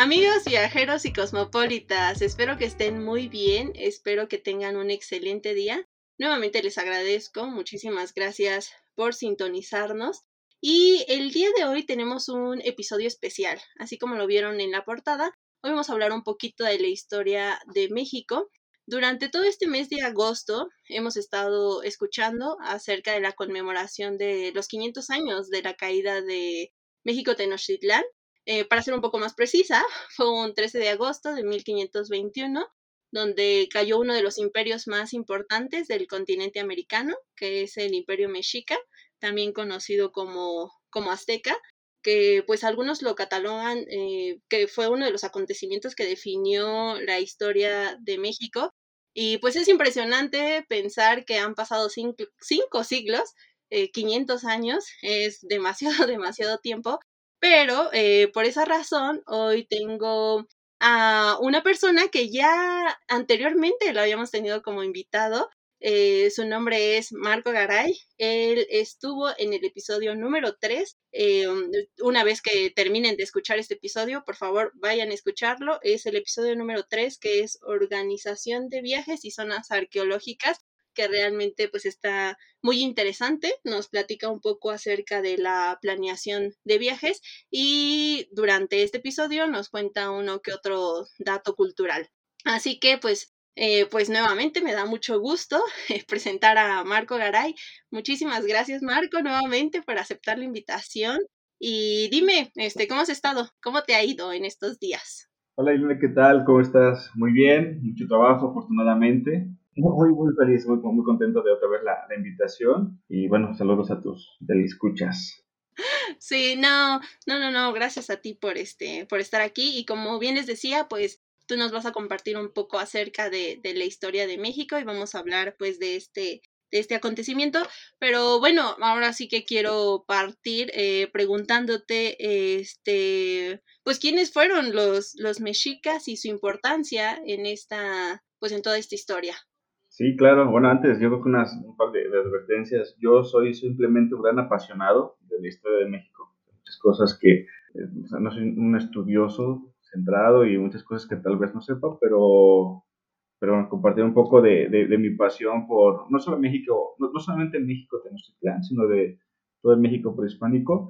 Amigos viajeros y cosmopolitas, espero que estén muy bien, espero que tengan un excelente día. Nuevamente les agradezco, muchísimas gracias por sintonizarnos. Y el día de hoy tenemos un episodio especial, así como lo vieron en la portada. Hoy vamos a hablar un poquito de la historia de México. Durante todo este mes de agosto hemos estado escuchando acerca de la conmemoración de los 500 años de la caída de México Tenochtitlán eh, para ser un poco más precisa, fue un 13 de agosto de 1521, donde cayó uno de los imperios más importantes del continente americano, que es el imperio mexica, también conocido como, como azteca, que pues algunos lo catalogan eh, que fue uno de los acontecimientos que definió la historia de México. Y pues es impresionante pensar que han pasado cinco, siglos, 500 eh, años, es demasiado, demasiado tiempo, pero eh, por esa razón, hoy tengo a una persona que ya anteriormente lo habíamos tenido como invitado. Eh, su nombre es Marco Garay. Él estuvo en el episodio número 3. Eh, una vez que terminen de escuchar este episodio, por favor vayan a escucharlo. Es el episodio número 3 que es Organización de Viajes y Zonas Arqueológicas que realmente pues está muy interesante. Nos platica un poco acerca de la planeación de viajes y durante este episodio nos cuenta uno que otro dato cultural. Así que pues eh, pues nuevamente me da mucho gusto presentar a Marco Garay. Muchísimas gracias Marco nuevamente por aceptar la invitación. Y dime, este, ¿cómo has estado? ¿Cómo te ha ido en estos días? Hola Irene, ¿qué tal? ¿Cómo estás? Muy bien, mucho trabajo afortunadamente muy, feliz, muy, contento de otra vez la, la invitación. Y bueno, saludos a tus escuchas. Sí, no, no, no, no, gracias a ti por este, por estar aquí. Y como bien les decía, pues tú nos vas a compartir un poco acerca de, de la historia de México y vamos a hablar pues de este, de este acontecimiento. Pero bueno, ahora sí que quiero partir eh, preguntándote, este, pues quiénes fueron los, los mexicas y su importancia en esta, pues en toda esta historia. Sí, claro. Bueno, antes yo creo que unas, un par de, advertencias. Yo soy simplemente un gran apasionado de la historia de México. Muchas cosas que, eh, no soy un estudioso centrado y muchas cosas que tal vez no sepa, pero, pero compartir un poco de, de, mi pasión por, no solo México, no, solamente México sino de todo el México prehispánico.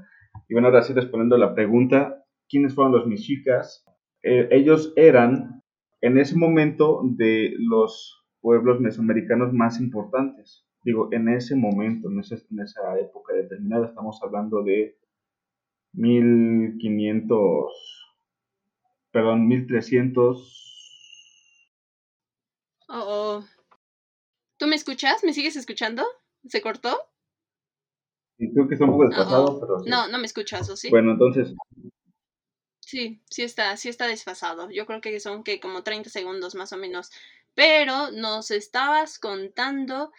Y bueno, ahora sí respondiendo a la pregunta, ¿quiénes fueron los mexicas? Eh, ellos eran en ese momento de los pueblos mesoamericanos más importantes. Digo, en ese momento, en esa, en esa época determinada, estamos hablando de 1500, perdón, 1300. Oh, ¿Tú me escuchas? ¿Me sigues escuchando? ¿Se cortó? Sí, creo que está un poco desfasado, pero... No, no me escuchas, ¿o sí? Bueno, entonces... Sí, sí está, sí está desfasado. Yo creo que son que como 30 segundos más o menos pero nos estabas contando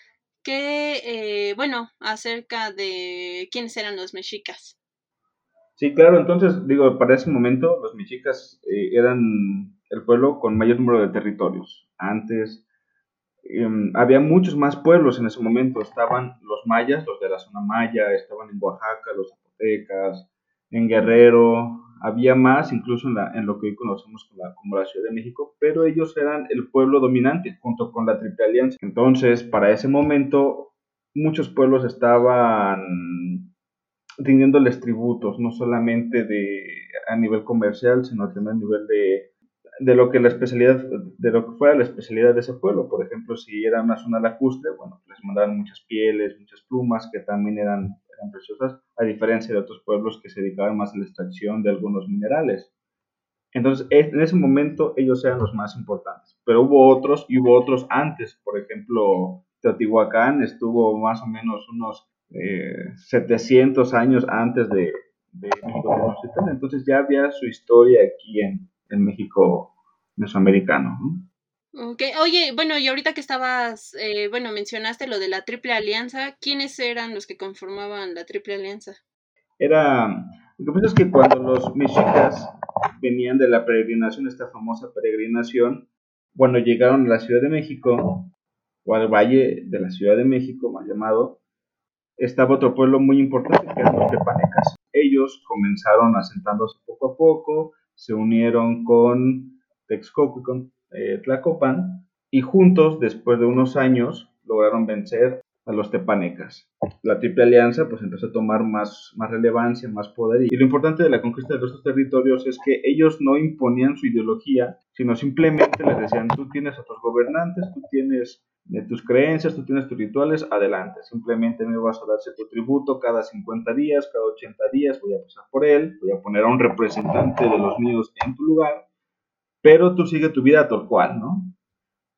que, eh, bueno, acerca de quiénes eran los mexicas. Sí, claro, entonces, digo, para ese momento los mexicas eh, eran el pueblo con mayor número de territorios. Antes em, había muchos más pueblos en ese momento. Estaban los mayas, los de la zona maya, estaban en Oaxaca, los zapotecas, en Guerrero, había más incluso en, la, en lo que hoy conocemos como la, como la, Ciudad de México, pero ellos eran el pueblo dominante junto con la Triple Alianza. Entonces, para ese momento, muchos pueblos estaban rindiéndoles tributos, no solamente de, a nivel comercial, sino también a nivel de, de lo que la especialidad, de lo que fuera la especialidad de ese pueblo. Por ejemplo, si era una zona lacustre, bueno, les mandaban muchas pieles, muchas plumas que también eran preciosas, a diferencia de otros pueblos que se dedicaban más a la extracción de algunos minerales. Entonces, en ese momento ellos eran los más importantes, pero hubo otros y hubo otros antes. Por ejemplo, Teotihuacán estuvo más o menos unos 700 eh, años antes de, de México entonces ya había su historia aquí en, en México mesoamericano. Okay. Oye, bueno, y ahorita que estabas, eh, bueno, mencionaste lo de la Triple Alianza, ¿quiénes eran los que conformaban la Triple Alianza? Era, lo que pasa es que cuando los mexicas venían de la peregrinación, esta famosa peregrinación, cuando llegaron a la Ciudad de México, o al Valle de la Ciudad de México, mal llamado, estaba otro pueblo muy importante que eran los tepanecas. Ellos comenzaron asentándose poco a poco, se unieron con Texcoco y con eh, Tlacopan, y juntos, después de unos años, lograron vencer a los tepanecas. La Triple Alianza pues empezó a tomar más, más relevancia, más poder y lo importante de la conquista de estos territorios es que ellos no imponían su ideología, sino simplemente les decían tú tienes a tus gobernantes, tú tienes de tus creencias, tú tienes tus rituales, adelante, simplemente me vas a darse tu tributo cada 50 días, cada 80 días, voy a pasar por él, voy a poner a un representante de los míos en tu lugar, pero tú sigue tu vida tal cual, ¿no?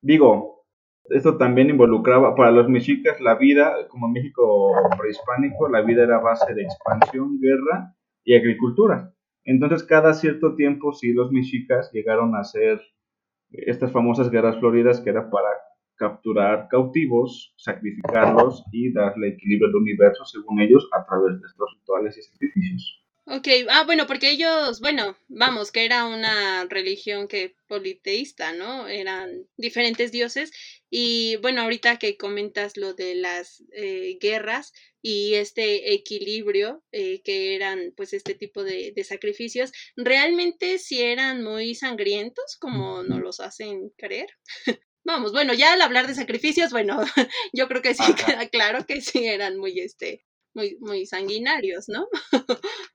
Digo, esto también involucraba, para los mexicas, la vida, como México prehispánico, la vida era base de expansión, guerra y agricultura. Entonces, cada cierto tiempo, sí, los mexicas llegaron a hacer estas famosas guerras floridas que era para capturar cautivos, sacrificarlos y darle equilibrio al universo, según ellos, a través de estos rituales y sacrificios. Ok, ah, bueno, porque ellos, bueno, vamos, que era una religión que politeísta, ¿no? Eran diferentes dioses. Y bueno, ahorita que comentas lo de las eh, guerras y este equilibrio, eh, que eran pues este tipo de, de, sacrificios, realmente sí eran muy sangrientos, como nos los hacen creer. Vamos, bueno, ya al hablar de sacrificios, bueno, yo creo que sí queda claro que sí eran muy, este, muy, muy sanguinarios, ¿no?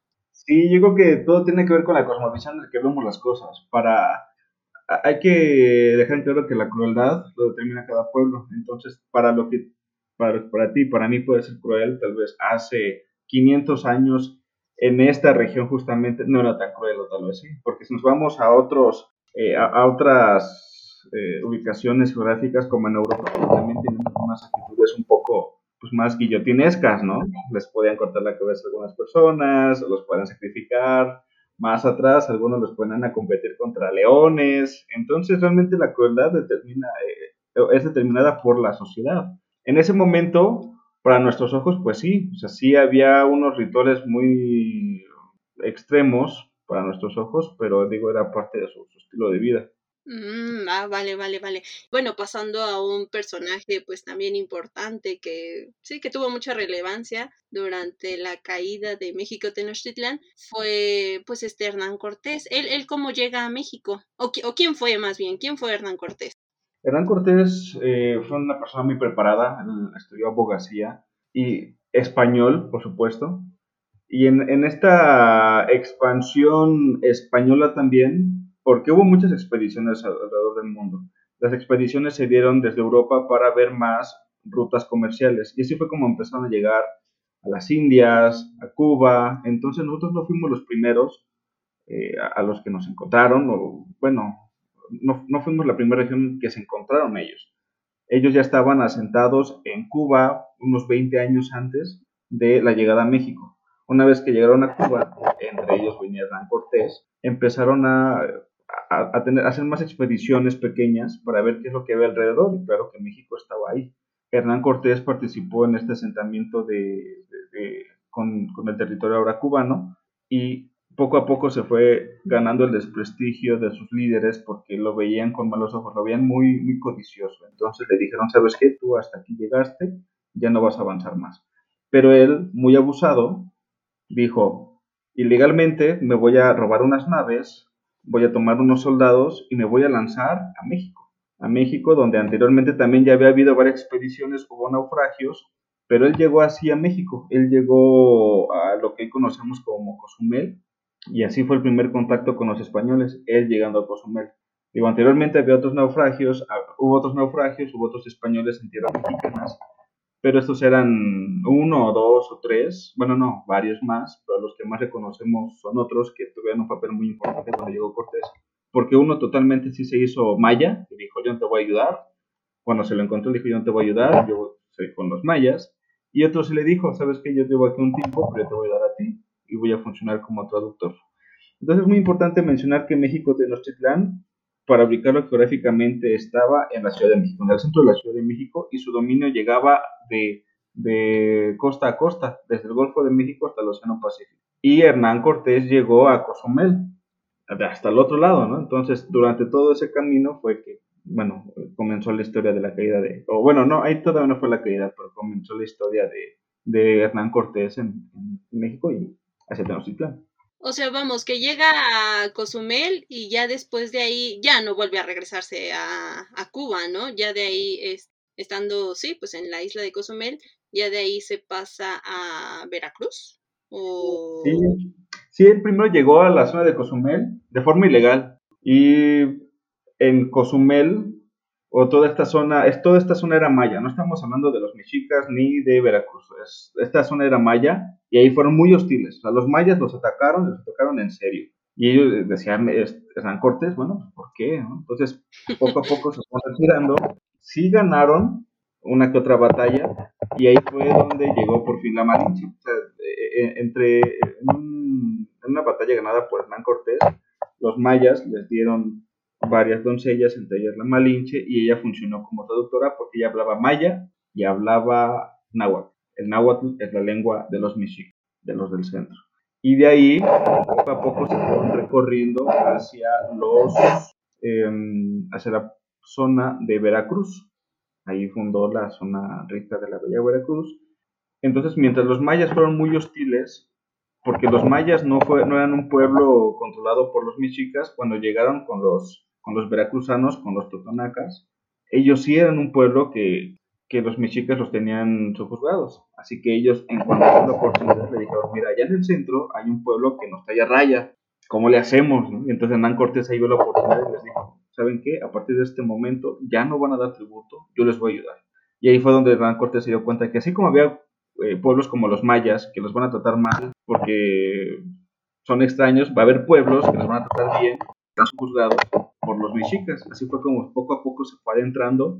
Sí, yo creo que todo tiene que ver con la cosmovisión en la que vemos las cosas. Para, hay que dejar claro que la crueldad lo determina cada pueblo. Entonces, para lo que para, para ti, para mí puede ser cruel, tal vez hace 500 años en esta región justamente no era tan cruel o tal vez sí. Porque si nos vamos a otros, eh, a, otras eh, ubicaciones geográficas como en Europa, también tienen unas actitudes un poco pues más guillotinescas, ¿no? Les podían cortar la cabeza a algunas personas, los pueden sacrificar. Más atrás, algunos los ponen a competir contra leones. Entonces, realmente la crueldad eh, es determinada por la sociedad. En ese momento, para nuestros ojos, pues sí, o sea, sí había unos rituales muy extremos para nuestros ojos, pero digo, era parte de su estilo de vida. Mm, ah, vale, vale, vale. Bueno, pasando a un personaje pues también importante que sí que tuvo mucha relevancia durante la caída de México Tenochtitlan fue pues este Hernán Cortés. ¿Él, él cómo llega a México? ¿O, o quién fue más bien? ¿Quién fue Hernán Cortés? Hernán Cortés eh, fue una persona muy preparada, estudió abogacía y español, por supuesto. Y en, en esta expansión española también porque hubo muchas expediciones alrededor del mundo. Las expediciones se dieron desde Europa para ver más rutas comerciales y así fue como empezaron a llegar a las Indias, a Cuba. Entonces nosotros no fuimos los primeros eh, a, los que nos encontraron, o bueno, no, no fuimos la primera región que se encontraron ellos. Ellos ya estaban asentados en Cuba unos 20 años antes de la llegada a México. Una vez que llegaron a Cuba, entre ellos venía Hernán Cortés, empezaron a hacer más expediciones pequeñas para ver qué es lo que había alrededor. Y claro que México estaba ahí. Hernán Cortés participó en este asentamiento de, con, el territorio ahora cubano y poco a poco se fue ganando el desprestigio de sus líderes porque lo veían con malos ojos, lo veían muy, muy codicioso. Entonces le dijeron, ¿sabes qué? Tú hasta aquí llegaste, ya no vas a avanzar más. Pero él, muy abusado, dijo, ilegalmente me voy a robar unas naves, voy a tomar unos soldados y me voy a lanzar a México. A México, donde anteriormente también ya había habido varias expediciones, hubo naufragios, pero él llegó así a México. Él llegó a lo que hoy conocemos como Cozumel, y así fue el primer contacto con los españoles, él llegando a Cozumel. Digo, anteriormente había otros naufragios, ah, hubo otros naufragios, hubo otros españoles en tierras mexicanas, pero estos eran uno dos o tres, bueno, no, varios más, pero los que más reconocemos son otros que tuvieron un papel muy importante cuando llegó Cortés, porque uno totalmente sí se hizo maya, y dijo, yo no te voy a ayudar, cuando se lo encontró dijo, yo no te voy a ayudar, yo soy con los mayas, y otro se le dijo, sabes que yo llevo aquí un tiempo, pero yo te voy a dar a ti, y voy a funcionar como traductor. Entonces es muy importante mencionar que México Tenochtitlán para ubicarlo geográficamente, estaba en la Ciudad de México, en el centro de la Ciudad de México, y su dominio llegaba de, costa a costa, desde el Golfo de México hasta el Océano Pacífico. Y Hernán Cortés llegó a Cozumel, hasta el otro lado, ¿no? Entonces, durante todo ese camino fue que, bueno, comenzó la historia de la caída de, o bueno, no, ahí todavía no fue la caída, pero comenzó la historia de, Hernán Cortés en, en México y hacia Tenochtitlán. O sea, vamos, que llega a Cozumel y ya después de ahí ya no vuelve a regresarse a, a Cuba, ¿no? Ya de ahí, es, estando, sí, pues en la isla de Cozumel, ya de ahí se pasa a Veracruz. O... Sí, sí, él primero llegó a la zona de Cozumel de forma ilegal y en Cozumel o toda esta zona, es, toda esta zona era maya, no estamos hablando de los mexicas ni de Veracruz, esta zona era maya y ahí fueron muy hostiles, o sea, los mayas los atacaron, los atacaron en serio. Y ellos decían, Hernán Cortés, bueno, pues, ¿por qué? Entonces, poco a poco se fueron retirando, sí ganaron una que otra batalla y ahí fue donde llegó por fin la Malinche. O sea, eh, eh, entre en una batalla ganada por Hernán Cortés, los mayas les dieron varias doncellas, entre ellas la Malinche, y ella funcionó como traductora porque ella hablaba maya y hablaba náhuatl. El náhuatl es la lengua de los mexicas, de los del centro. Y de ahí, poco a poco se fueron recorriendo hacia los, em, hacia la zona de Veracruz. Ahí fundó la zona rica de la Bella Veracruz. Entonces, mientras los mayas fueron muy hostiles, porque los mayas no, fue, no eran un pueblo controlado por los mexicas, cuando llegaron con los con los veracruzanos, con los totonacas, ellos sí eran un pueblo que, que los mexicas los tenían sojuzgados. Así que ellos, en cuanto a la oportunidad, le dijeron, mira, allá en el centro hay un pueblo que nos talla raya, ¿cómo le hacemos? Y entonces Hernán Cortés ahí vio la oportunidad y les dijo, ¿saben qué? A partir de este momento ya no van a dar tributo, yo les voy a ayudar. Y ahí fue donde Hernán Cortés se dio cuenta que así como había eh, pueblos como los mayas, que los van a tratar mal porque son extraños, va a haber pueblos que los van a tratar bien, están juzgados por los mexicas. Así fue como poco a poco se fue adentrando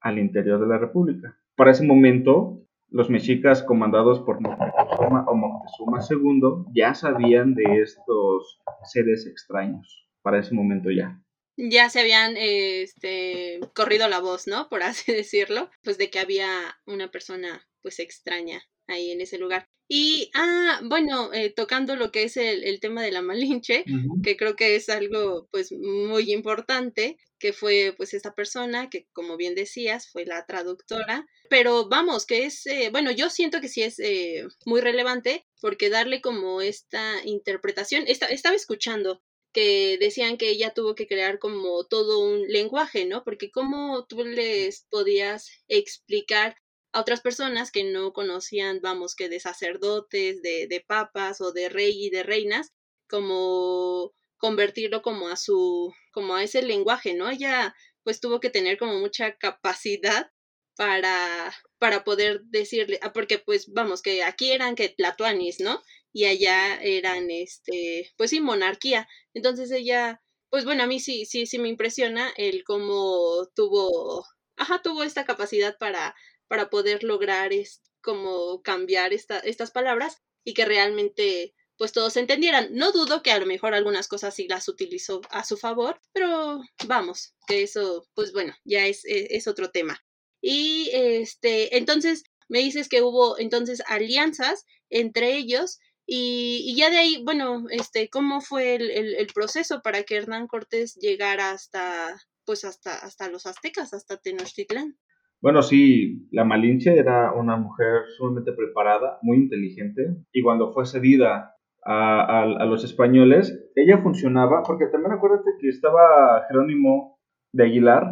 al interior de la República. Para ese momento, los mexicas comandados por Moctezuma o Moctezuma II ya sabían de estos seres extraños. Para ese momento ya. Ya se habían este, corrido la voz, ¿no? Por así decirlo, pues de que había una persona pues extraña ahí en ese lugar. Y, ah, bueno, eh, tocando lo que es el, tema de la Malinche, que creo que es algo pues muy importante, que fue pues esta persona que como bien decías fue la traductora, pero vamos, que es, eh, bueno, yo siento que sí es eh, muy relevante porque darle como esta interpretación, estaba escuchando que decían que ella tuvo que crear como todo un lenguaje, ¿no? Porque cómo tú les podías explicar a otras personas que no conocían, vamos, que de sacerdotes, de, de papas o de rey y de reinas, como convertirlo como a su, como a ese lenguaje, ¿no? Ella pues tuvo que tener como mucha capacidad para, para poder decirle, ah, porque pues vamos, que aquí eran que tlatoanis, ¿no? Y allá eran, este, pues sí, monarquía. Entonces ella, pues bueno, a mí sí, sí, sí me impresiona el cómo tuvo, ajá, tuvo esta capacidad para para poder lograr es, como cambiar esta, estas palabras y que realmente pues todos entendieran. No dudo que a lo mejor algunas cosas sí las utilizó a su favor, pero vamos, que eso, pues bueno, ya es, e, es, otro tema. Y este, entonces me dices que hubo entonces alianzas entre ellos y, y, ya de ahí, bueno, este, ¿cómo fue el, el, el, proceso para que Hernán Cortés llegara hasta, pues hasta, hasta los aztecas, hasta Tenochtitlán? Bueno, sí, la Malinche era una mujer sumamente preparada, muy inteligente, y cuando fue cedida a, los españoles, ella funcionaba, porque también acuérdate que estaba Jerónimo de Aguilar,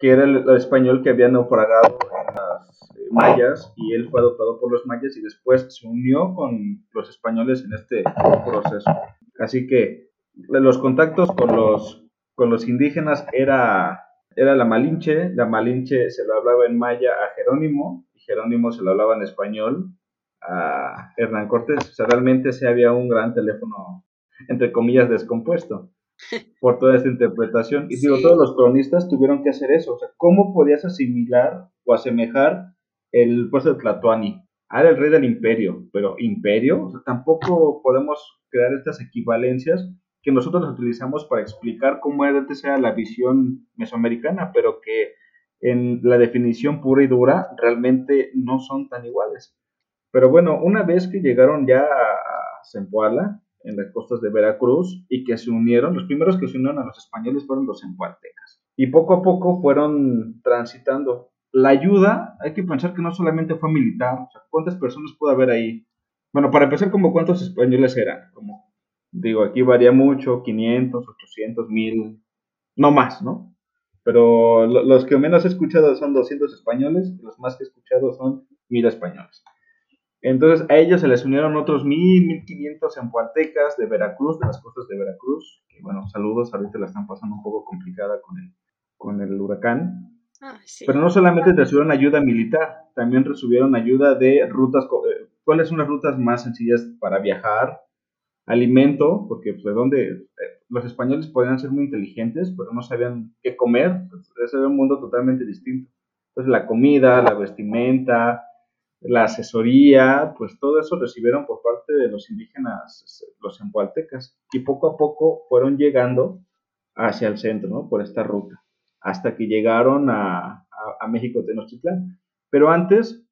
que era el, español que había naufragado en las eh, mayas, y él fue adoptado por los mayas y después se unió con los españoles en este proceso. Así que los contactos con los, con los indígenas era era la Malinche, la Malinche se lo hablaba en maya a Jerónimo, y Jerónimo se lo hablaba en español a Hernán Cortés. O sea, realmente se había un gran teléfono, entre comillas, descompuesto por toda esta interpretación. Y digo, todos los cronistas tuvieron que hacer eso. O sea, ¿cómo podías asimilar o asemejar el puesto de Tlatoani? Ah, era el rey del imperio, pero imperio, o sea, tampoco podemos crear estas equivalencias que nosotros utilizamos para explicar cómo era sea la visión mesoamericana, pero que en la definición pura y dura realmente no son tan iguales. Pero bueno, una vez que llegaron ya a Zempoala, en las costas de Veracruz, y que se unieron, los primeros que se unieron a los españoles fueron los zempoaltecas. Y poco a poco fueron transitando. La ayuda, hay que pensar que no solamente fue militar, ¿cuántas personas pudo haber ahí? Bueno, para empezar, como cuántos españoles eran, como Digo, aquí varía mucho, 500, 800, 1000, no más, ¿no? Pero los que menos he escuchado son 200 españoles y los más que he escuchado son 1000 españoles. Entonces a ellos se les unieron otros 1000, 1500 empualtecas de Veracruz, de las costas de Veracruz. Que bueno, saludos, ahorita la están pasando un poco complicada con el, con el huracán. Ah, Pero no solamente recibieron ayuda militar, también recibieron ayuda de rutas. Eh, ¿Cuáles son las rutas más sencillas para viajar? Alimento, porque pues, de dónde eh, los españoles podían ser muy inteligentes, pero no sabían qué comer. Pues, ese era un mundo totalmente distinto. Entonces la comida, la vestimenta, la asesoría, pues todo eso recibieron por parte de los indígenas, los empualtecas, y poco a poco fueron llegando hacia el centro, ¿no? Por esta ruta, hasta que llegaron a, a, México Tenochtitlán. Pero antes,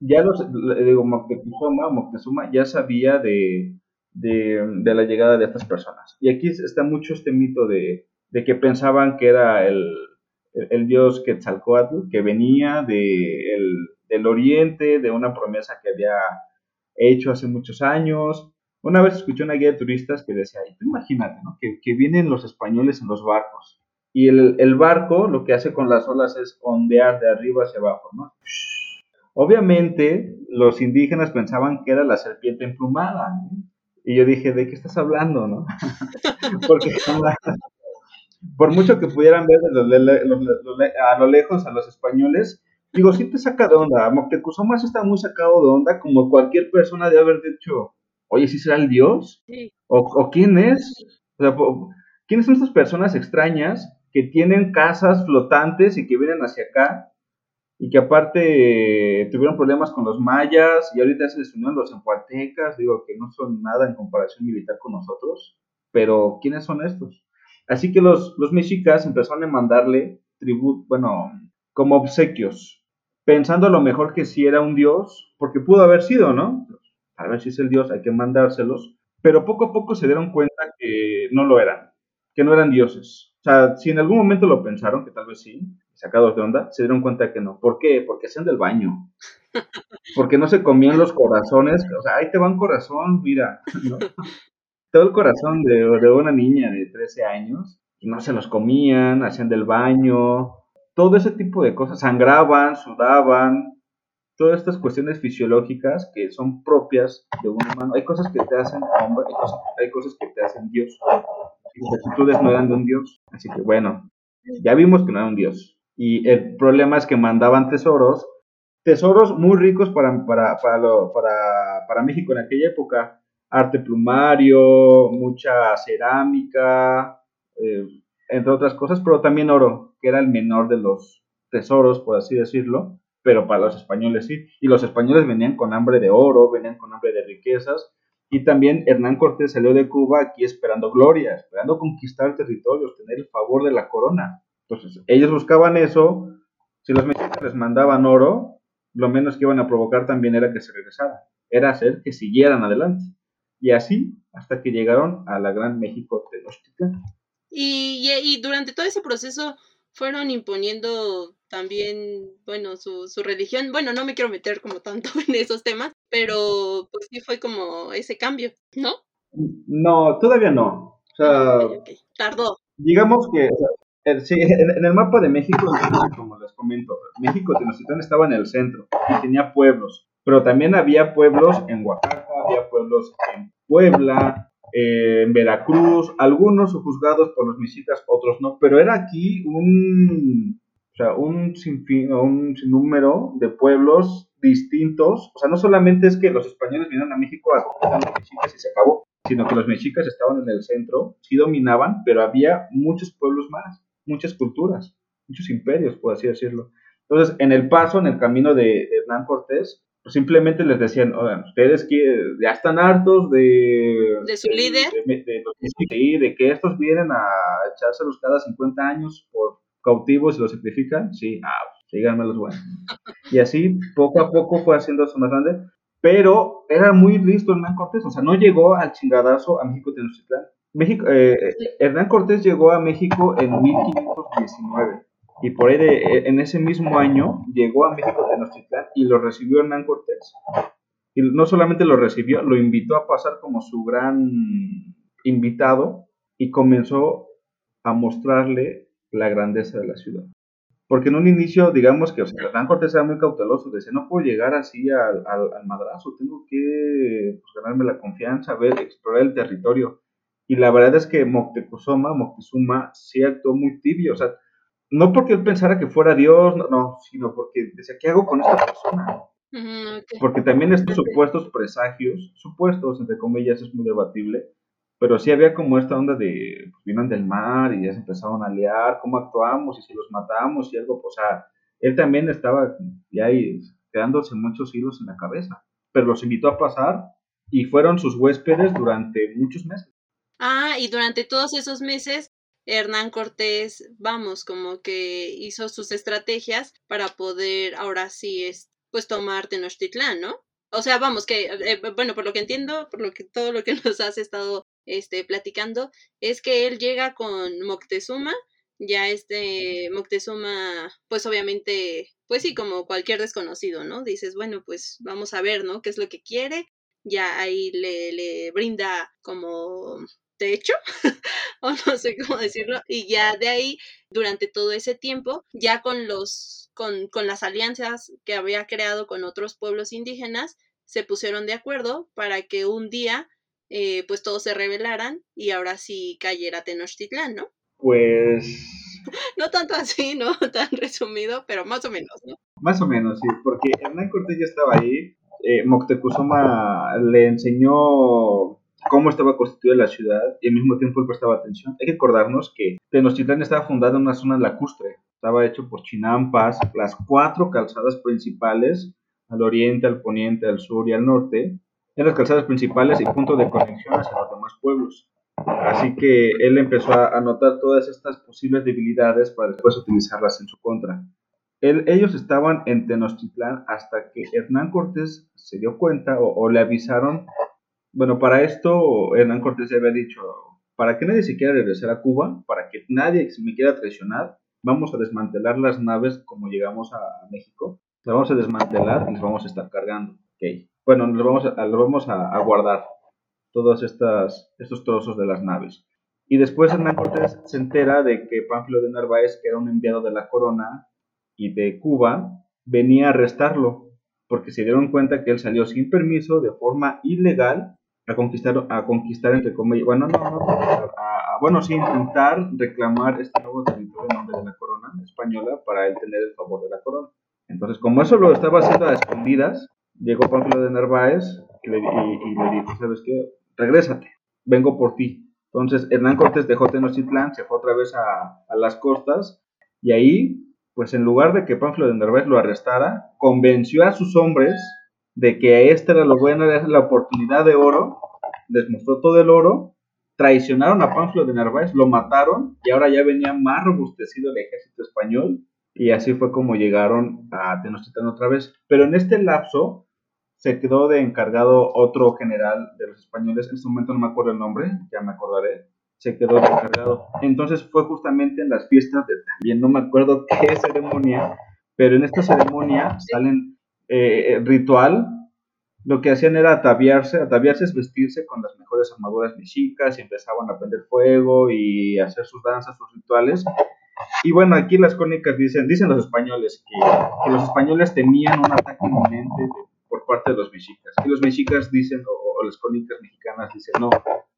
ya los, digo, Moctezuma ya sabía de, de, la llegada de estas personas. Y aquí está mucho este mito de, de que pensaban que era el, el, dios Quetzalcoatl, que venía de el, del oriente, de una promesa que había hecho hace muchos años. Una vez escuché una guía de turistas que decía, tú imagínate, ¿no? Que, que, vienen los españoles en los barcos y el, el, barco lo que hace con las olas es ondear de arriba hacia abajo, ¿no? Obviamente los indígenas pensaban que era la serpiente emplumada. Y yo dije, ¿de qué estás hablando, no? Porque por mucho que pudieran ver a lo lejos a los españoles, digo, sí te saca de onda. Moctezuma está muy sacado de onda, como cualquier persona de haber dicho, oye, ¿sí será el dios? ¿O, quién es? O sea, ¿quiénes son estas personas extrañas que tienen casas flotantes y que vienen hacia acá? Y que aparte tuvieron problemas con los mayas y ahorita se les unieron los empualtecas, digo que no son nada en comparación militar con nosotros, pero ¿quiénes son estos? Así que los, los mexicas empezaron a mandarle tributo, bueno, como obsequios pensando lo mejor que si era un dios, porque pudo haber sido, ¿no? A ver si es el dios, hay que mandárselos. Pero poco a poco se dieron cuenta que no lo eran, que no eran dioses. O sea, si en algún momento lo pensaron, que tal vez sí, sacados de onda, se dieron cuenta que no. ¿Por qué? Porque hacían del baño. Porque no se comían los corazones. O sea, ahí te va un corazón, mira. Todo el corazón de, una niña de 13 años. Y no se los comían, hacían del baño, todo ese tipo de cosas, sangraban, sudaban, todas estas cuestiones fisiológicas que son propias de un humano. Hay cosas que te hacen hombre, hay cosas, que te hacen Dios. Las actitudes no eran de un Dios. Así que bueno, ya vimos que no era un Dios. Y el problema es que mandaban tesoros, tesoros muy ricos para, para, para, para, para México en aquella época. Arte plumario, mucha cerámica, eh, entre otras cosas, pero también oro, que era el menor de los tesoros, por así decirlo, pero para los españoles sí. Y los españoles venían con hambre de oro, venían con hambre de riquezas, y también Hernán Cortés salió de Cuba aquí esperando gloria, esperando conquistar territorios, tener el favor de la corona. Entonces, ellos buscaban eso, si los mexicanos les mandaban oro, lo menos que iban a provocar también era que se regresaran, era hacer que siguieran adelante. Y así, hasta que llegaron a la Gran México Tenochtitlan. Y, y, durante todo ese proceso fueron imponiendo también, bueno, su, su religión. Bueno, no me quiero meter como tanto en esos temas, pero pues sí fue como ese cambio, ¿no? No, todavía no. O sea, tardó. Digamos que, sí, en, el mapa de México, como les comento, México Tenochtitlán estaba en el centro y tenía pueblos, pero también había pueblos en Oaxaca, había pueblos en Puebla, eh, en Veracruz, algunos juzgados por los mexicas, otros no, pero era aquí un, o sea, un, sinfín, un sinnúmero de pueblos distintos, o sea, no solamente es que los españoles vinieron a México a conquistar los mexicas y se acabó, sino que los mexicas estaban en el centro, sí dominaban, pero había muchos pueblos más, muchas culturas, muchos imperios, por así decirlo. Entonces, en el paso, en el camino de, de Hernán Cortés, pues simplemente les decían, oigan, ustedes que ya están hartos de... De su líder. De, de, que estos vienen a echárselos cada 50 años por cautivos y los sacrifican. Sí, ah, síganme los buenos. y así, poco a poco fue haciéndose más grande. Pero era muy listo Hernán Cortés, o sea, no llegó al chingadazo a México Tenochtitlán. México, eh, Hernán Cortés llegó a México en 1519 y por ahí e, en ese mismo año llegó a México Tenochtitlán y lo recibió Hernán Cortés. Y no solamente lo recibió, lo invitó a pasar como su gran invitado y comenzó a mostrarle la grandeza de la ciudad. Porque en un inicio, digamos que Hernán Cortés era muy cauteloso, decía, no puedo llegar así al, al, madrazo, tengo que pues, ganarme la confianza, ver, explorar el territorio. Y la verdad es que Moctezuma, Moctezuma sí actuó muy tibio, o sea, no porque él pensara que fuera Dios, no, sino porque decía, ¿qué hago con esta persona? Porque también estos supuestos presagios, supuestos, entre comillas, es muy debatible, pero sí había como esta onda de, pues vienen del mar y ya se empezaron a liar, cómo actuamos y si los matamos y algo, o sea, él también estaba ya ahí quedándose muchos hilos en la cabeza, pero los invitó a pasar y fueron sus huéspedes durante muchos meses. Ah, y durante todos esos meses, Hernán Cortés, vamos, como que hizo sus estrategias para poder ahora sí, es, pues tomar Tenochtitlán, ¿no? O sea, vamos, que, eh, bueno, por lo que entiendo, por lo que todo lo que nos has estado este, platicando, es que él llega con Moctezuma, ya este Moctezuma, pues obviamente, pues sí, como cualquier desconocido, ¿no? Dices, bueno, pues vamos a ver, ¿no? ¿Qué es lo que quiere? Ya ahí le, le brinda como techo, o no sé cómo decirlo, y ya de ahí, durante todo ese tiempo, ya con los, con, con las alianzas que había creado con otros pueblos indígenas, se pusieron de acuerdo para que un día eh, pues todos se rebelaran y ahora sí cayera Tenochtitlán, ¿no? Pues... no tanto así, ¿no? Tan resumido, pero más o menos, ¿no? Más o menos, sí, porque Hernán Cortés ya estaba ahí, eh, Moctezuma le enseñó cómo estaba constituida la ciudad y al mismo tiempo él prestaba atención. Hay que acordarnos que Tenochtitlán estaba fundada en una zona lacustre, estaba hecho por chinampas, las cuatro calzadas principales, al oriente, al poniente, al sur y al norte, en las calzadas principales y punto de conexión hacia los demás pueblos. Así que él empezó a anotar todas estas posibles debilidades para después utilizarlas en su contra. ellos estaban en Tenochtitlán hasta que Hernán Cortés se dio cuenta o, le avisaron. Bueno, para esto Hernán Cortés había dicho, para que nadie se quiera regresar a Cuba, para que nadie me quiera traicionar, vamos a desmantelar las naves como llegamos a, México. Las vamos a desmantelar y las vamos a estar cargando. Okay bueno, lo vamos a, vamos a, guardar todos estas, estos trozos de las naves. Y después Hernán Cortés se entera de que Pánfilo de Narváez, que era un enviado de la corona y de Cuba, venía a arrestarlo, porque se dieron cuenta que él salió sin permiso, de forma ilegal, a conquistar, a conquistar entre comillas, bueno, no, no, a, bueno, sí, intentar reclamar este nuevo territorio en nombre de la corona española para él tener el favor de la corona. Entonces, como eso lo estaba haciendo a escondidas, llegó Pánfilo de Narváez y le, dijo, ¿sabes qué? Regrésate, vengo por ti. Entonces Hernán Cortés dejó Tenochtitlán, se fue otra vez a, las costas y ahí, pues en lugar de que Pánfilo de Narváez lo arrestara, convenció a sus hombres de que esta era lo bueno, era la oportunidad de oro, les mostró todo el oro, traicionaron a Pánfilo de Narváez, lo mataron y ahora ya venía más robustecido el ejército español y así fue como llegaron a Tenochtitlán otra vez. Pero en este lapso se quedó de encargado otro general de los españoles, en este momento no me acuerdo el nombre, ya me acordaré, se quedó encargado. Entonces fue justamente en las fiestas de también no me acuerdo qué ceremonia, pero en esta ceremonia salen eh, ritual, lo que hacían era ataviarse, ataviarse es vestirse con las mejores armaduras mexicas y empezaban a prender fuego y hacer sus danzas, sus rituales. Y bueno, aquí las crónicas dicen, dicen los españoles que, los españoles tenían un ataque inminente por parte de los mexicas. Y los mexicas dicen, o, las crónicas mexicanas dicen, no,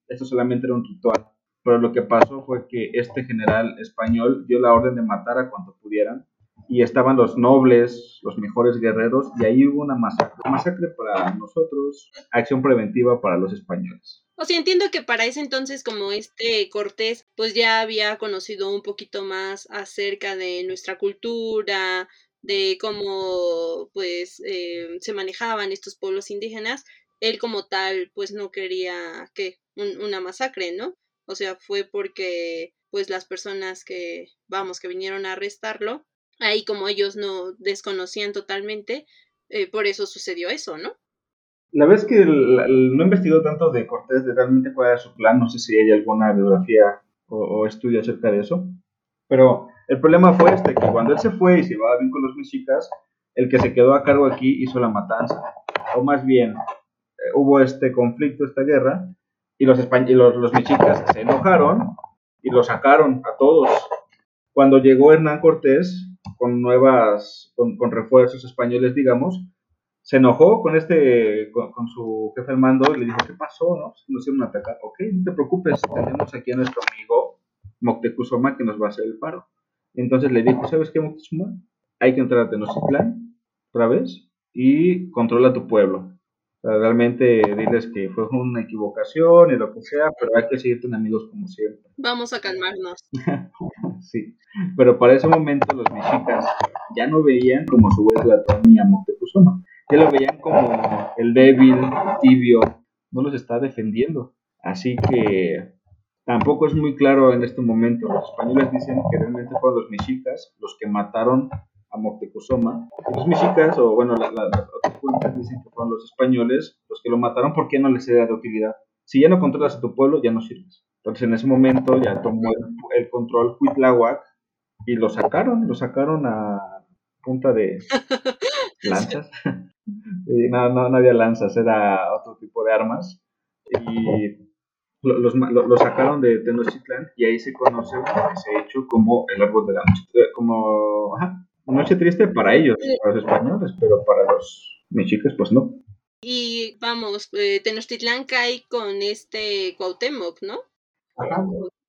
esto solamente era un ritual. Pero lo que pasó fue que este general español dio la orden de matar a cuanto pudieran y estaban los nobles, los mejores guerreros, y ahí hubo una masacre. Masacre para nosotros, acción preventiva para los españoles. O sea, entiendo que para ese entonces, como este Cortés, pues ya había conocido un poquito más acerca de nuestra cultura, de cómo pues eh, se manejaban estos pueblos indígenas, él como tal pues no quería que una masacre, ¿no? O sea, fue porque pues las personas que vamos que vinieron a arrestarlo, ahí como ellos no desconocían totalmente, eh, por eso sucedió eso, ¿no? La vez que no investigó tanto de Cortés, de realmente cuál era su plan, no sé si hay alguna biografía o, o estudio acerca de eso, pero el problema fue este, que cuando él se fue y se iba bien con los mexicas, el que se quedó a cargo aquí hizo la matanza. O más bien, eh, hubo este conflicto, esta guerra, Y los, los, los mexicas se enojaron y lo sacaron a todos. Cuando llegó Hernán Cortés con nuevas, con, con refuerzos españoles, digamos, se enojó con este, con, su jefe al mando y le dijo, ¿qué pasó? No? Nos iban a atacar. Ok, no te preocupes, tenemos aquí a nuestro amigo Moctezuma que nos va a hacer el paro. Entonces le dijo, ¿sabes qué, Moctezuma? Hay que entrar a Tenochtitlán otra vez y controla tu pueblo. Realmente diles que fue una equivocación y lo que sea, pero hay que seguir teniendo amigos como siempre. Vamos a calmarnos. sí, pero para ese momento los mexicas ya no veían como su vez la a Moctezuma ya lo veían como el débil, tibio, no los está defendiendo. Así que tampoco es muy claro en este momento. Los españoles dicen que realmente fueron los mexicas los que mataron a Moctezuma. los mexicas, o bueno, las otras fuentes dicen que fueron los españoles los que lo mataron porque no les era de utilidad. Si ya no controlas a tu pueblo, ya no sirves. Entonces en ese momento ya tomó el, control Cuitláhuac y lo sacaron, lo sacaron a punta de lanzas. no, no, no, había lanzas, era otro tipo de armas. Y los, lo, sacaron de Tenochtitlan y ahí se conoce ese hecho como el árbol de la. Eh, como, ajá, noche triste para ellos, para los españoles, pero para los mexicas, pues no. Y vamos, eh, Tenochtitlan cae con este Cuauhtémoc, ¿no? Ajá.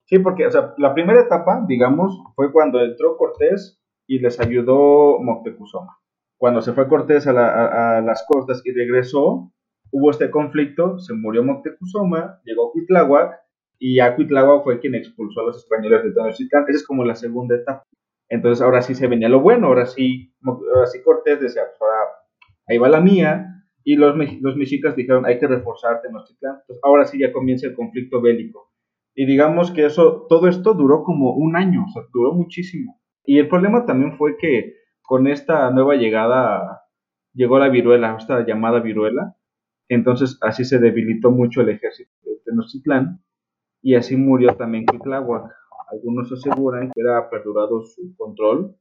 Sí, porque, o sea, la primera etapa, digamos, fue cuando entró Cortés y les ayudó Moctezuma cuando se fue Cortés a, las costas y regresó, hubo este conflicto, se murió Moctezuma, llegó Cuitláhuac, y ya Cuitláhuac fue quien expulsó a los españoles de Tenochtitlán. Esa es como la segunda etapa. Entonces ahora sí se venía lo bueno, ahora sí, ahora sí Cortés decía, pues ahora ahí va la mía, y los, los mexicas dijeron, hay que reforzar Tenochtitlán. Entonces ahora sí ya comienza el conflicto bélico. Y digamos que eso, todo esto duró como un año, o sea, duró muchísimo. Y el problema también fue que con esta nueva llegada llegó la viruela, esta llamada viruela, entonces así se debilitó mucho el ejército de Tenochtitlán y así murió también Cuitláhuac. Algunos aseguran que hubiera perdurado su control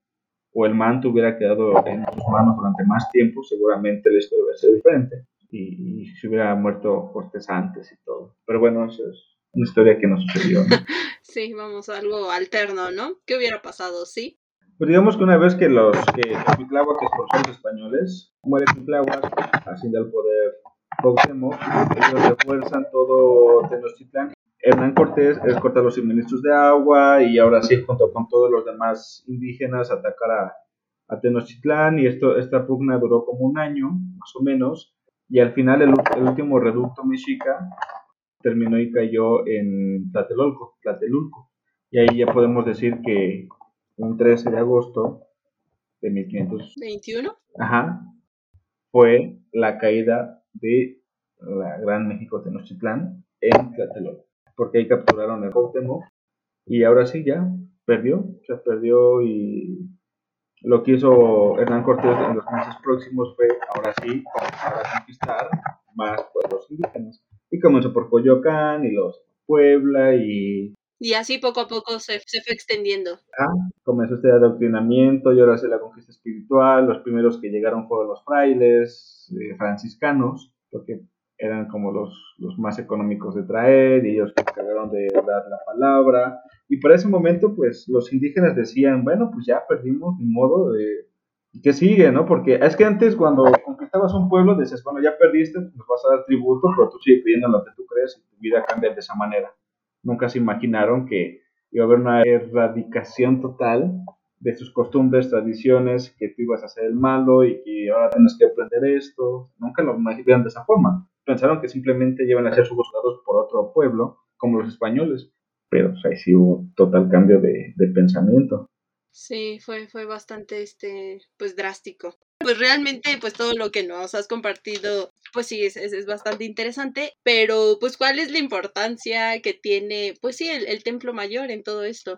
o el manto hubiera quedado en sus manos durante más tiempo, seguramente la historia hubiera sido diferente y, se hubiera muerto Cortés antes y todo. Pero bueno, eso es una historia que no sucedió. Sí, vamos, algo alterno, ¿no? ¿Qué hubiera pasado? Sí, pues digamos que una vez que los que Cuitláhuac expulsó a los españoles, muere Cuitláhuac, asciende al poder Cuauhtémoc, ellos refuerzan todo Tenochtitlán. Hernán Cortés es cortar los suministros de agua y ahora sí, junto con todos los demás indígenas, atacar a, a Tenochtitlán y esto, esta pugna duró como un año, más o menos, y al final el, el último reducto mexica terminó y cayó en Tlatelolco, Tlatelulco. Y ahí ya podemos decir que un 13 de agosto de 1521. Ajá. Fue la caída de la Gran México Tenochtitlán en Tlatelolco. Porque ahí capturaron el Cuauhtémoc y ahora sí ya perdió, se perdió y lo que hizo Hernán Cortés en los meses próximos fue ahora sí comenzar a conquistar más pueblos indígenas. Y comenzó por Coyoacán y los Puebla y y así poco a poco se, fue extendiendo. Ah, comenzó este adoctrinamiento y ahora se la conquista espiritual. Los primeros que llegaron fueron los frailes eh, franciscanos, porque eran como los, los más económicos de traer y ellos se encargaron de dar la palabra. Y para ese momento, pues los indígenas decían, bueno, pues ya perdimos mi modo de... ¿Qué sigue, no? Porque es que antes cuando conquistabas un pueblo decías, bueno, ya perdiste, pues nos vas a dar tributo, pero tú sigues pidiendo lo que tú crees y tu vida cambia de esa manera nunca se imaginaron que iba a haber una erradicación total de sus costumbres, tradiciones, que tú ibas a hacer el malo y que ahora tienes que aprender esto. Nunca lo imaginaron de esa forma. Pensaron que simplemente iban a ser subjugados por otro pueblo, como los españoles. Pero ahí sí hubo total cambio de, de pensamiento. Sí, fue, fue bastante este, pues drástico. Pues realmente, pues todo lo que nos has compartido, pues sí, es, es, bastante interesante, pero pues cuál es la importancia que tiene, pues sí, el, templo mayor en todo esto.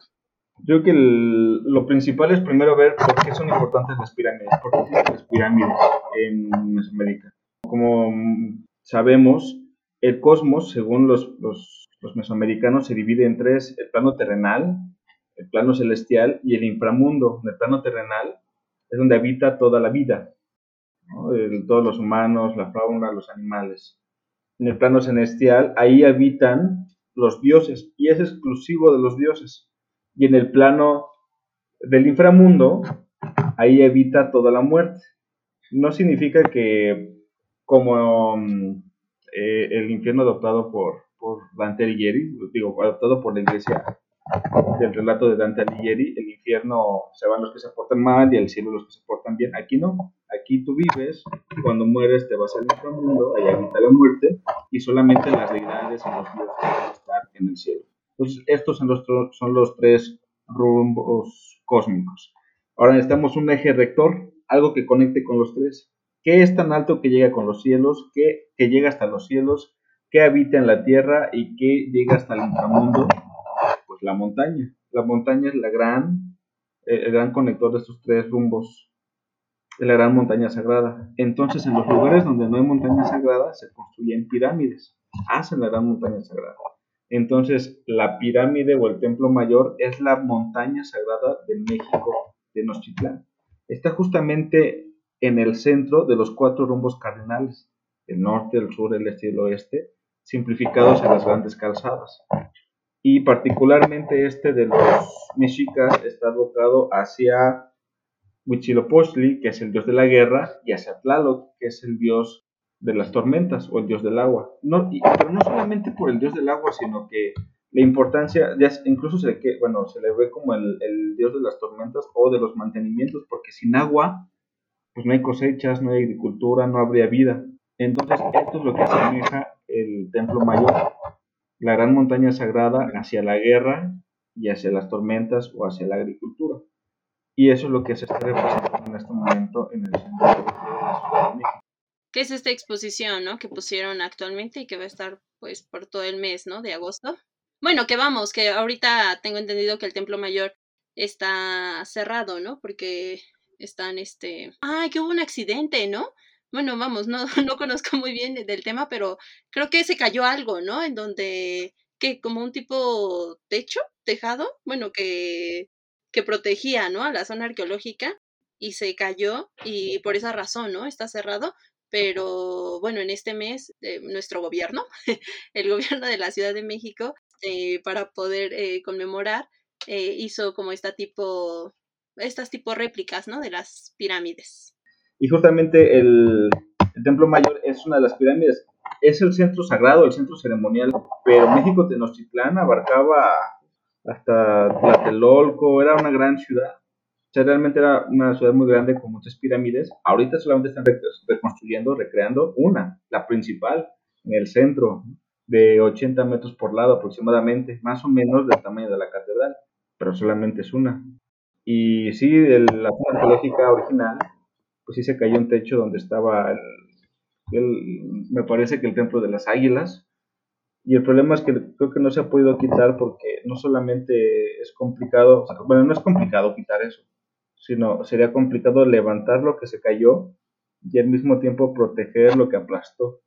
Yo creo que lo principal es primero ver por qué son importantes las pirámides, por qué existen las pirámides en Mesoamérica. Como sabemos, el cosmos, según los, mesoamericanos, se divide en tres, el plano terrenal, el plano celestial y el inframundo. En el plano terrenal es donde habita toda la vida, todos los humanos, la fauna, los animales. en el plano celestial, ahí habitan los dioses y es exclusivo de los dioses. Y en el plano del inframundo, ahí habita toda la muerte. No significa que como mm, eh, el infierno adoptado por, Dante Alighieri, digo, adoptado por la iglesia del relato de Dante Alighieri, el infierno se van los que se portan mal y el cielo los que se portan bien. Aquí no, aquí tú vives, cuando mueres te vas al inframundo, ahí habita la muerte, y solamente las deidades y los dioses van a estar en el cielo. Entonces, estos son los, son los tres rumbos cósmicos. Ahora necesitamos un eje rector, algo que conecte con los tres. ¿Qué es tan alto que llega con los cielos? ¿Qué que llega hasta los cielos? ¿Qué habita en la tierra y qué llega hasta el inframundo? Pues la montaña. La montaña es la gran, eh, el gran conector de estos tres rumbos, la gran montaña sagrada. Entonces, en los lugares donde no hay montaña sagrada, se construyen pirámides, hacen la gran montaña sagrada. Entonces, la pirámide o el templo mayor es la montaña sagrada de México, de Nochitlán. Está justamente en el centro de los cuatro rumbos cardinales, el norte, el sur, el este y el oeste, simplificados en las grandes calzadas y particularmente este de los mexicas está abocado hacia Huitzilopochtli, que es el dios de la guerra, y hacia Tlaloc, que es el dios de las tormentas o el dios del agua. No, pero no solamente por el dios del agua, sino que la importancia, ya incluso se, que, bueno, se le ve como el, dios de las tormentas o de los mantenimientos, porque sin agua, pues no hay cosechas, no hay agricultura, no habría vida. Entonces, esto es lo que asemeja el templo mayor la gran montaña sagrada hacia la guerra y hacia las tormentas o hacia la agricultura. Y eso es lo que se está representando en este momento en el centro de la Ciudad. ¿Qué es esta exposición, ¿no? Que pusieron actualmente y que va a estar, pues, por todo el mes, ¿no? De agosto. Bueno, que vamos, que ahorita tengo entendido que el Templo Mayor está cerrado, ¿no? Porque están, este... ¡Ay, que hubo un accidente, ¿no? bueno, vamos, no, no conozco muy bien del tema, pero creo que se cayó algo, ¿no? En donde, que como un tipo techo, tejado, bueno, que, que protegía, ¿no? A la zona arqueológica y se cayó y por esa razón, ¿no? Está cerrado, pero bueno, en este mes eh, nuestro gobierno, el gobierno de la Ciudad de México, eh, para poder eh, conmemorar, hizo como esta tipo, estas tipo réplicas, ¿no? De las pirámides. Y justamente el, Templo Mayor es una de las pirámides, es el centro sagrado, el centro ceremonial, pero México Tenochtitlán abarcaba hasta Tlatelolco, era una gran ciudad. O sea, realmente era una ciudad muy grande con muchas pirámides. Ahorita solamente están reconstruyendo, recreando una, la principal, en el centro, de 80 metros por lado aproximadamente, más o menos del tamaño de la catedral, pero solamente es una. Y sí, la zona arqueológica original pues sí se cayó un techo donde estaba el, me parece que el templo de las águilas. Y el problema es que creo que no se ha podido quitar porque no solamente es complicado, bueno, no es complicado quitar eso, sino sería complicado levantar lo que se cayó y al mismo tiempo proteger lo que aplastó.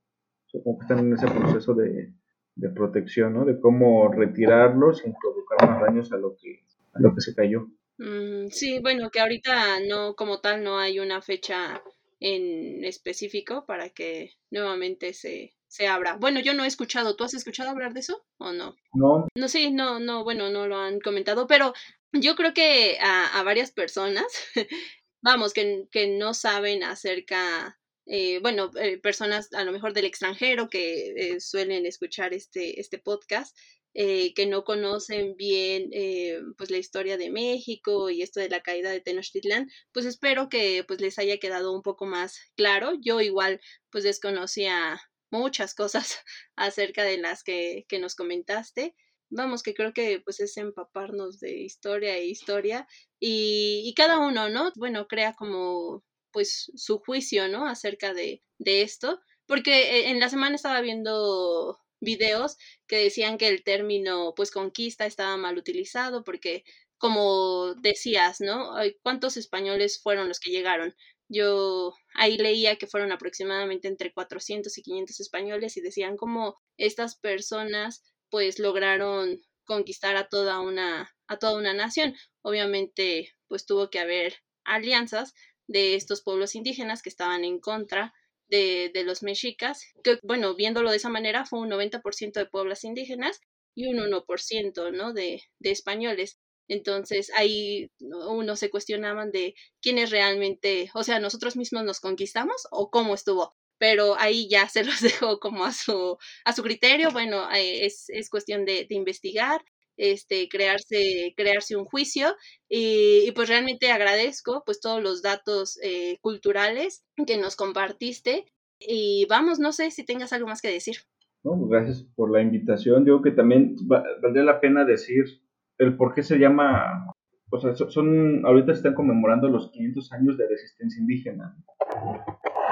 Supongo que están en ese proceso de, de protección, ¿no? De cómo retirarlo sin provocar más daños a lo que, a lo que se cayó. Mm, sí, bueno, que ahorita no, como tal, no hay una fecha en específico para que nuevamente se, se abra. Bueno, yo no he escuchado, ¿tú has escuchado hablar de eso o no? No. No, sí, no, no, bueno, no lo han comentado, pero yo creo que a, a varias personas, vamos, que, que no saben acerca eh, bueno, eh, personas a lo mejor del extranjero que eh, suelen escuchar este, este podcast, eh, que no conocen bien eh, pues la historia de México y esto de la caída de Tenochtitlán, pues espero que pues les haya quedado un poco más claro. Yo igual pues desconocía muchas cosas acerca de las que, que nos comentaste. Vamos, que creo que pues es empaparnos de historia e historia y, y cada uno, ¿no? Bueno, crea como pues su juicio, ¿no? Acerca de, de esto, porque eh, en la semana estaba viendo videos que decían que el término pues conquista estaba mal utilizado porque como decías, ¿no? ¿Cuántos españoles fueron los que llegaron? Yo ahí leía que fueron aproximadamente entre 400 y 500 españoles y decían cómo estas personas pues lograron conquistar a toda una a toda una nación. Obviamente pues tuvo que haber alianzas de estos pueblos indígenas que estaban en contra de, de los mexicas, que bueno, viéndolo de esa manera, fue un 90% de pueblos indígenas y un 1%, ¿no? De, de españoles. Entonces ahí uno se cuestionaban de quiénes realmente, o sea, nosotros mismos nos conquistamos o cómo estuvo. Pero ahí ya se los dejo como a su, a su criterio. Bueno, eh, es, es, cuestión de, de, investigar, este, crearse, crearse un juicio. Y, y, pues realmente agradezco pues todos los datos eh, culturales que nos compartiste. Y vamos, no sé si tengas algo más que decir. No, pues gracias por la invitación. Yo que también valdría la pena decir el por qué se llama, o sea, son, ahorita están conmemorando los 500 años de resistencia indígena.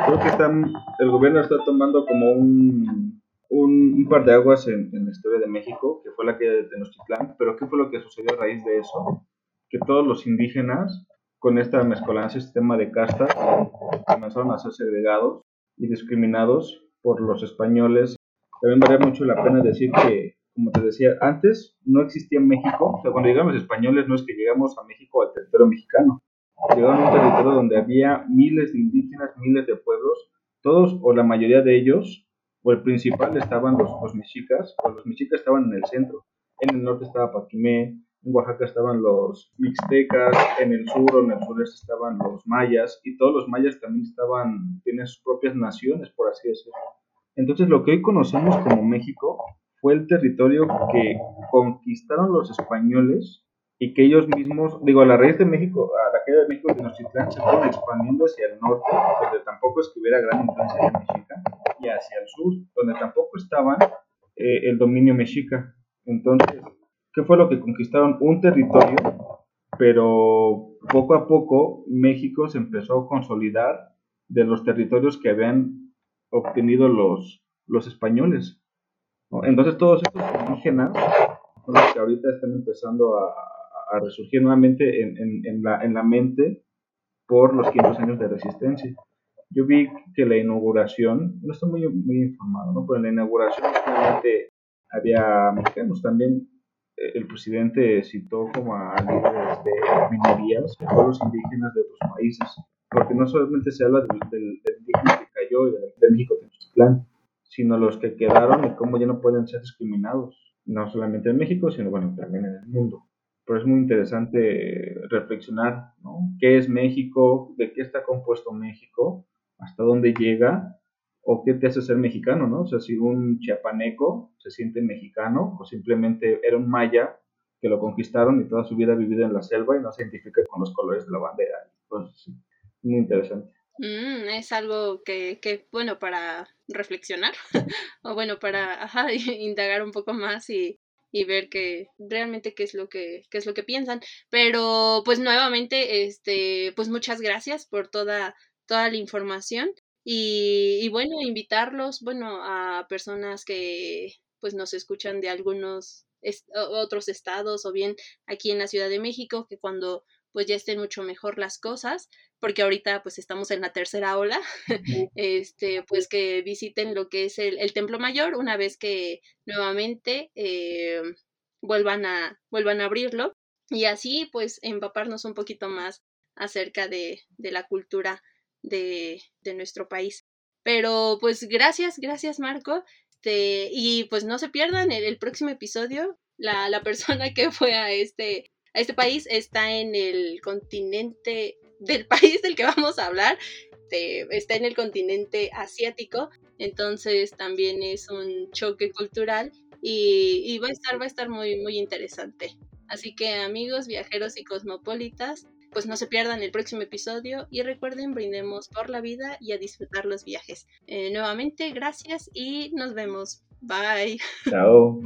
Creo que están, el gobierno está tomando como un, un, par de aguas en, la historia de México, que fue la que de Tenochtitlán, pero ¿qué fue lo que sucedió a raíz de eso? Que todos los indígenas, con esta mezcolanza, sistema de castas, comenzaron a ser segregados y discriminados por los españoles. También vale mucho la pena decir que como te decía, antes no existía México, o sea, cuando llegamos españoles no es que llegamos a México, al territorio mexicano, llegamos a un territorio donde había miles de indígenas, miles de pueblos, todos o la mayoría de ellos, o el principal estaban los, los mexicas, o los mexicas estaban en el centro, en el norte estaba Paquimé, en Oaxaca estaban los mixtecas, en el sur o en el sureste estaban los mayas, y todos los mayas también estaban, tienen sus propias naciones, por así decirlo. Entonces lo que hoy conocemos como México fue el territorio que conquistaron los españoles y que ellos mismos, digo, a la raíz de México, a la caída de México Tenochtitlán se fueron expandiendo hacia el norte, donde tampoco es que hubiera gran influencia de mexica, y hacia el sur, donde tampoco estaba eh, el dominio mexica. Entonces, ¿qué fue lo que conquistaron? Un territorio, pero poco a poco México se empezó a consolidar de los territorios que habían obtenido los, los españoles. Entonces todos estos indígenas los que ahorita están empezando a, resurgir nuevamente en, la, mente por los 500 años de resistencia. Yo vi que la inauguración, no estoy muy, muy informado, ¿no? pero en la inauguración había mexicanos también. Eh, el presidente citó como a líderes de minorías, pueblos indígenas de otros países, porque no solamente se habla del, del, indígena que cayó y de, de México Tenochtitlán, sino los que quedaron y cómo ya no pueden ser discriminados, no solamente en México, sino bueno, también en el mundo. Pero es muy interesante reflexionar, ¿no? ¿Qué es México? ¿De qué está compuesto México? ¿Hasta dónde llega? ¿O qué te hace ser mexicano, no? O sea, si un chiapaneco se siente mexicano o simplemente era un maya que lo conquistaron y toda su vida ha vivido en la selva y no se identifica con los colores de la bandera. Pues, muy interesante. Mm, es algo que, que, bueno, para reflexionar o bueno, para indagar un poco más y, y ver que realmente qué es lo que qué es lo que piensan. Pero pues nuevamente este pues muchas gracias por toda toda la información y, y bueno invitarlos bueno a personas que pues nos escuchan de algunos otros estados o bien aquí en la Ciudad de México que cuando pues ya estén mucho mejor las cosas, porque ahorita pues estamos en la tercera ola, este, pues que visiten lo que es el, Templo Mayor una vez que nuevamente eh, vuelvan, a, vuelvan a abrirlo y así pues empaparnos un poquito más acerca de, de la cultura de, de, nuestro país. Pero pues gracias, gracias Marco. Y pues no se pierdan el, el próximo episodio. La, la persona que fue a este este país está en el continente del país del que vamos a hablar, está en el continente asiático, entonces también es un choque cultural y, va a estar, va a estar muy, muy interesante. Así que amigos, viajeros y cosmopolitas, pues no se pierdan el próximo episodio y recuerden, brindemos por la vida y a disfrutar los viajes. Eh, nuevamente, gracias y nos vemos. Bye. Chao.